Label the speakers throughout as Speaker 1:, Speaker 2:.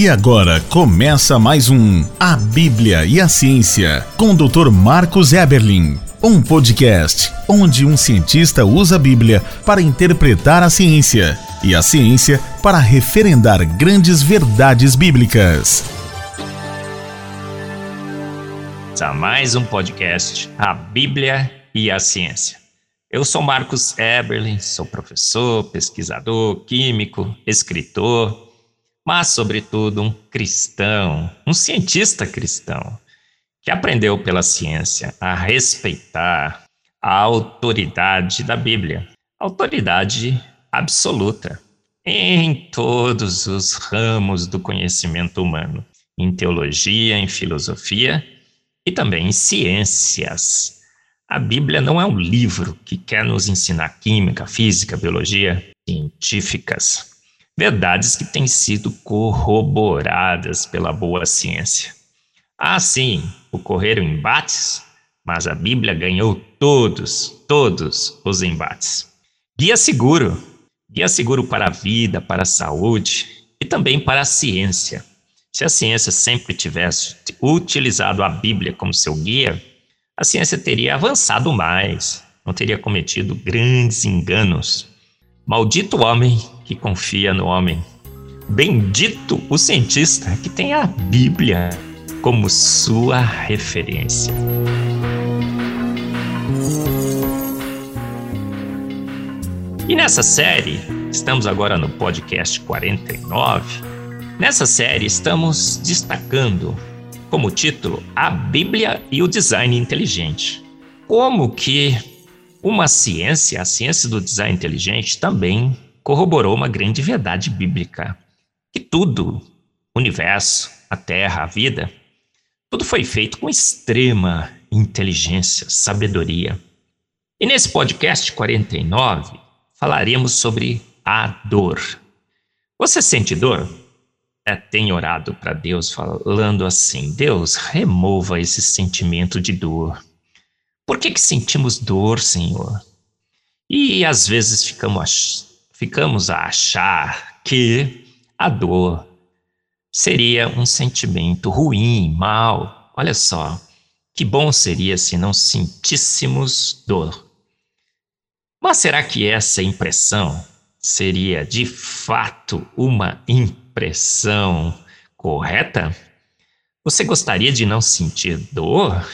Speaker 1: E agora começa mais um A Bíblia e a Ciência com o Dr. Marcos Eberlin. Um podcast onde um cientista usa a Bíblia para interpretar a ciência e a ciência para referendar grandes verdades bíblicas.
Speaker 2: A mais um podcast A Bíblia e a Ciência. Eu sou Marcos Eberlin, sou professor, pesquisador, químico, escritor mas, sobretudo, um cristão, um cientista cristão, que aprendeu pela ciência a respeitar a autoridade da Bíblia, autoridade absoluta em todos os ramos do conhecimento humano, em teologia, em filosofia e também em ciências. A Bíblia não é um livro que quer nos ensinar química, física, biologia científicas verdades que têm sido corroboradas pela boa ciência. Ah, sim, ocorreram embates, mas a Bíblia ganhou todos, todos os embates. Guia seguro, guia seguro para a vida, para a saúde e também para a ciência. Se a ciência sempre tivesse utilizado a Bíblia como seu guia, a ciência teria avançado mais, não teria cometido grandes enganos. Maldito homem que confia no homem. Bendito o cientista que tem a Bíblia como sua referência. E nessa série, estamos agora no podcast 49. Nessa série, estamos destacando como título A Bíblia e o Design Inteligente. Como que uma ciência, a ciência do design inteligente, também corroborou uma grande verdade bíblica: que tudo, o universo, a terra, a vida, tudo foi feito com extrema inteligência, sabedoria. E nesse podcast 49, falaremos sobre a dor. Você sente dor? É, tem orado para Deus falando assim: Deus, remova esse sentimento de dor. Por que, que sentimos dor, Senhor? E às vezes ficamos ficamos a achar que a dor seria um sentimento ruim, mal. Olha só, que bom seria se não sentíssemos dor. Mas será que essa impressão seria de fato uma impressão correta? Você gostaria de não sentir dor?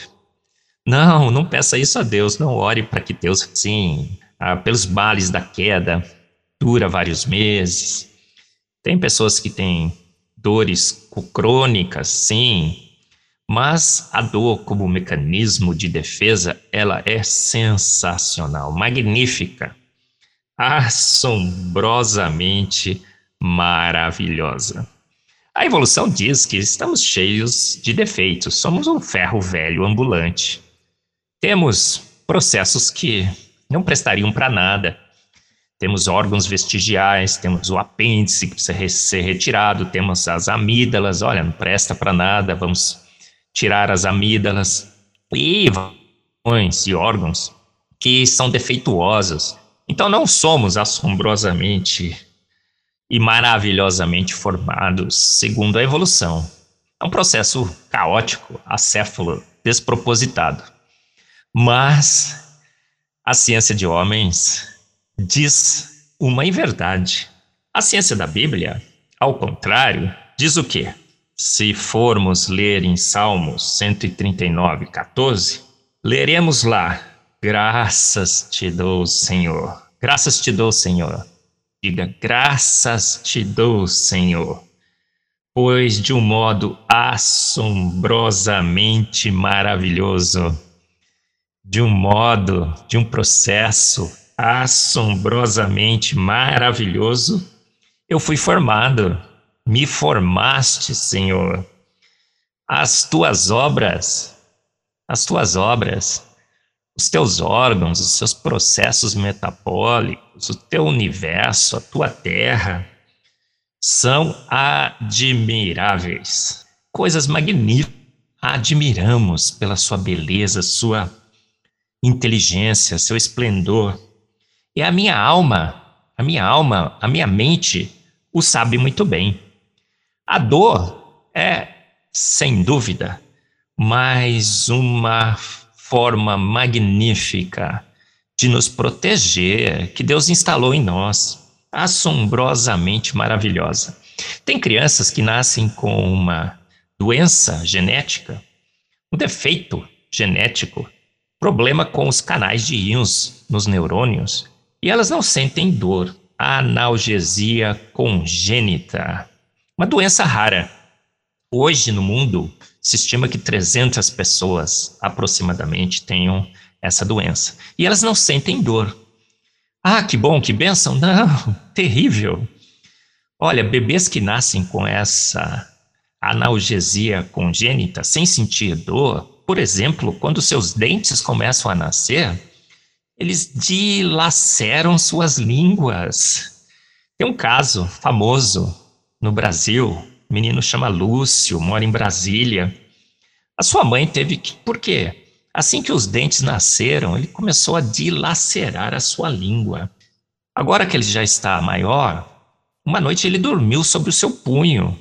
Speaker 2: Não, não peça isso a Deus, não ore para que Deus, sim, ah, pelos males da queda, dura vários meses. Tem pessoas que têm dores crônicas, sim, mas a dor como mecanismo de defesa, ela é sensacional, magnífica, assombrosamente maravilhosa. A evolução diz que estamos cheios de defeitos, somos um ferro velho ambulante. Temos processos que não prestariam para nada temos órgãos vestigiais, temos o apêndice que precisa ser retirado, temos as amígdalas, olha, não presta para nada, vamos tirar as amígdalas e e órgãos que são defeituosos. Então não somos assombrosamente e maravilhosamente formados segundo a evolução. É um processo caótico, acéfalo, despropositado. Mas a ciência de homens diz uma inverdade. A ciência da Bíblia, ao contrário, diz o quê? Se formos ler em Salmos 139, 14, leremos lá: Graças te dou, Senhor. Graças te dou, Senhor. Diga: Graças te dou, Senhor. Pois de um modo assombrosamente maravilhoso, de um modo, de um processo assombrosamente maravilhoso, eu fui formado. Me formaste, Senhor. As tuas obras, as tuas obras, os teus órgãos, os seus processos metabólicos, o teu universo, a tua terra, são admiráveis. Coisas magníficas. Admiramos pela sua beleza, sua inteligência, seu esplendor. E a minha alma, a minha alma, a minha mente o sabe muito bem. A dor é, sem dúvida, mais uma forma magnífica de nos proteger que Deus instalou em nós, assombrosamente maravilhosa. Tem crianças que nascem com uma doença genética, um defeito genético, problema com os canais de íons nos neurônios, e elas não sentem dor. Analgesia congênita, uma doença rara. Hoje no mundo se estima que 300 pessoas aproximadamente tenham essa doença e elas não sentem dor. Ah, que bom, que benção! Não, terrível. Olha, bebês que nascem com essa analgesia congênita, sem sentir dor, por exemplo, quando seus dentes começam a nascer, eles dilaceram suas línguas. Tem um caso famoso no Brasil, o menino chama Lúcio, mora em Brasília. A sua mãe teve que. Por quê? Assim que os dentes nasceram, ele começou a dilacerar a sua língua. Agora que ele já está maior, uma noite ele dormiu sobre o seu punho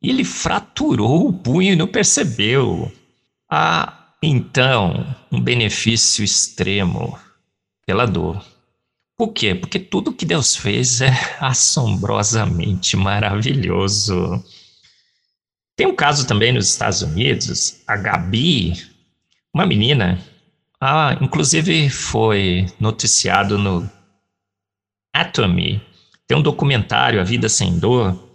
Speaker 2: e ele fraturou o punho e não percebeu. Há, então, um benefício extremo pela dor. Por quê? Porque tudo que Deus fez é assombrosamente maravilhoso. Tem um caso também nos Estados Unidos, a Gabi, uma menina, ah, inclusive foi noticiado no Atomy, tem um documentário, A Vida Sem Dor,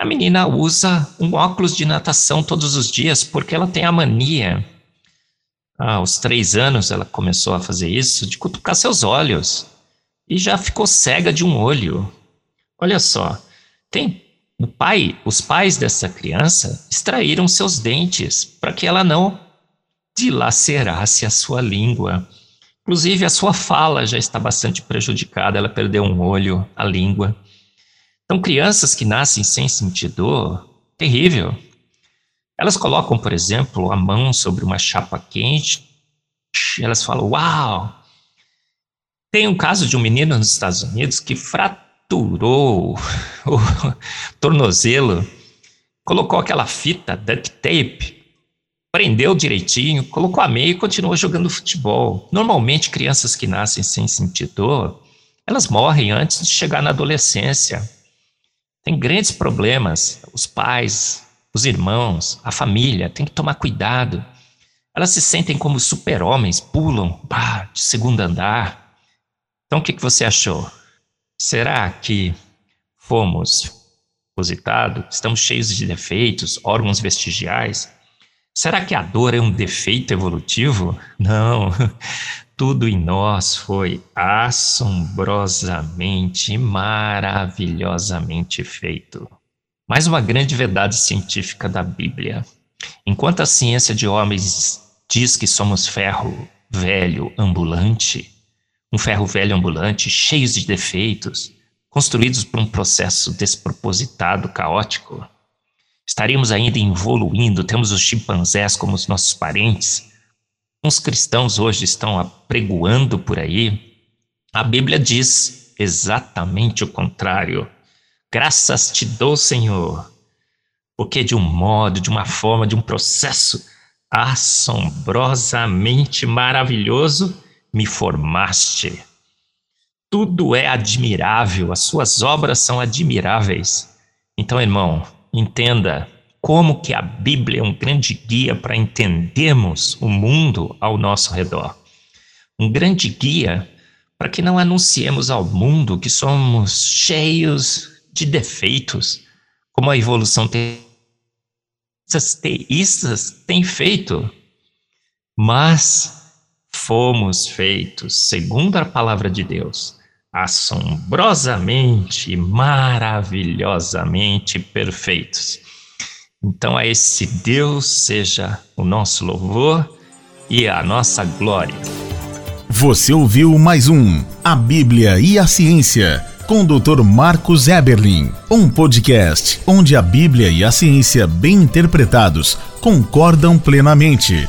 Speaker 2: a menina usa um óculos de natação todos os dias porque ela tem a mania. Ah, aos três anos ela começou a fazer isso, de cutucar seus olhos. E já ficou cega de um olho. Olha só, tem o pai, os pais dessa criança extraíram seus dentes para que ela não dilacerasse a sua língua. Inclusive, a sua fala já está bastante prejudicada, ela perdeu um olho, a língua. Então, crianças que nascem sem sentir dor, terrível. Elas colocam, por exemplo, a mão sobre uma chapa quente, elas falam, uau! Tem um caso de um menino nos Estados Unidos que fraturou o tornozelo, colocou aquela fita duct tape, prendeu direitinho, colocou a meia e continuou jogando futebol. Normalmente, crianças que nascem sem sentir dor, elas morrem antes de chegar na adolescência tem grandes problemas. Os pais, os irmãos, a família tem que tomar cuidado. Elas se sentem como super-homens, pulam bah, de segundo andar. Então, o que, que você achou? Será que fomos positados? Estamos cheios de defeitos, órgãos vestigiais? Será que a dor é um defeito evolutivo? Não. Tudo em nós foi assombrosamente, maravilhosamente feito. Mais uma grande verdade científica da Bíblia. Enquanto a ciência de homens diz que somos ferro velho ambulante, um ferro velho ambulante cheio de defeitos, construídos por um processo despropositado, caótico, estaríamos ainda evoluindo, temos os chimpanzés como os nossos parentes, uns cristãos hoje estão apregoando por aí, a Bíblia diz exatamente o contrário. Graças te dou, Senhor, porque de um modo, de uma forma, de um processo assombrosamente maravilhoso me formaste. Tudo é admirável, as suas obras são admiráveis. Então, irmão, entenda como que a Bíblia é um grande guia para entendermos o mundo ao nosso redor. Um grande guia para que não anunciemos ao mundo que somos cheios de defeitos, como a evolução teístas tem feito. Mas fomos feitos, segundo a palavra de Deus, assombrosamente, maravilhosamente perfeitos. Então, a esse Deus seja o nosso louvor e a nossa glória.
Speaker 1: Você ouviu mais um A Bíblia e a Ciência com o Dr. Marcos Eberlin, um podcast onde a Bíblia e a ciência bem interpretados concordam plenamente.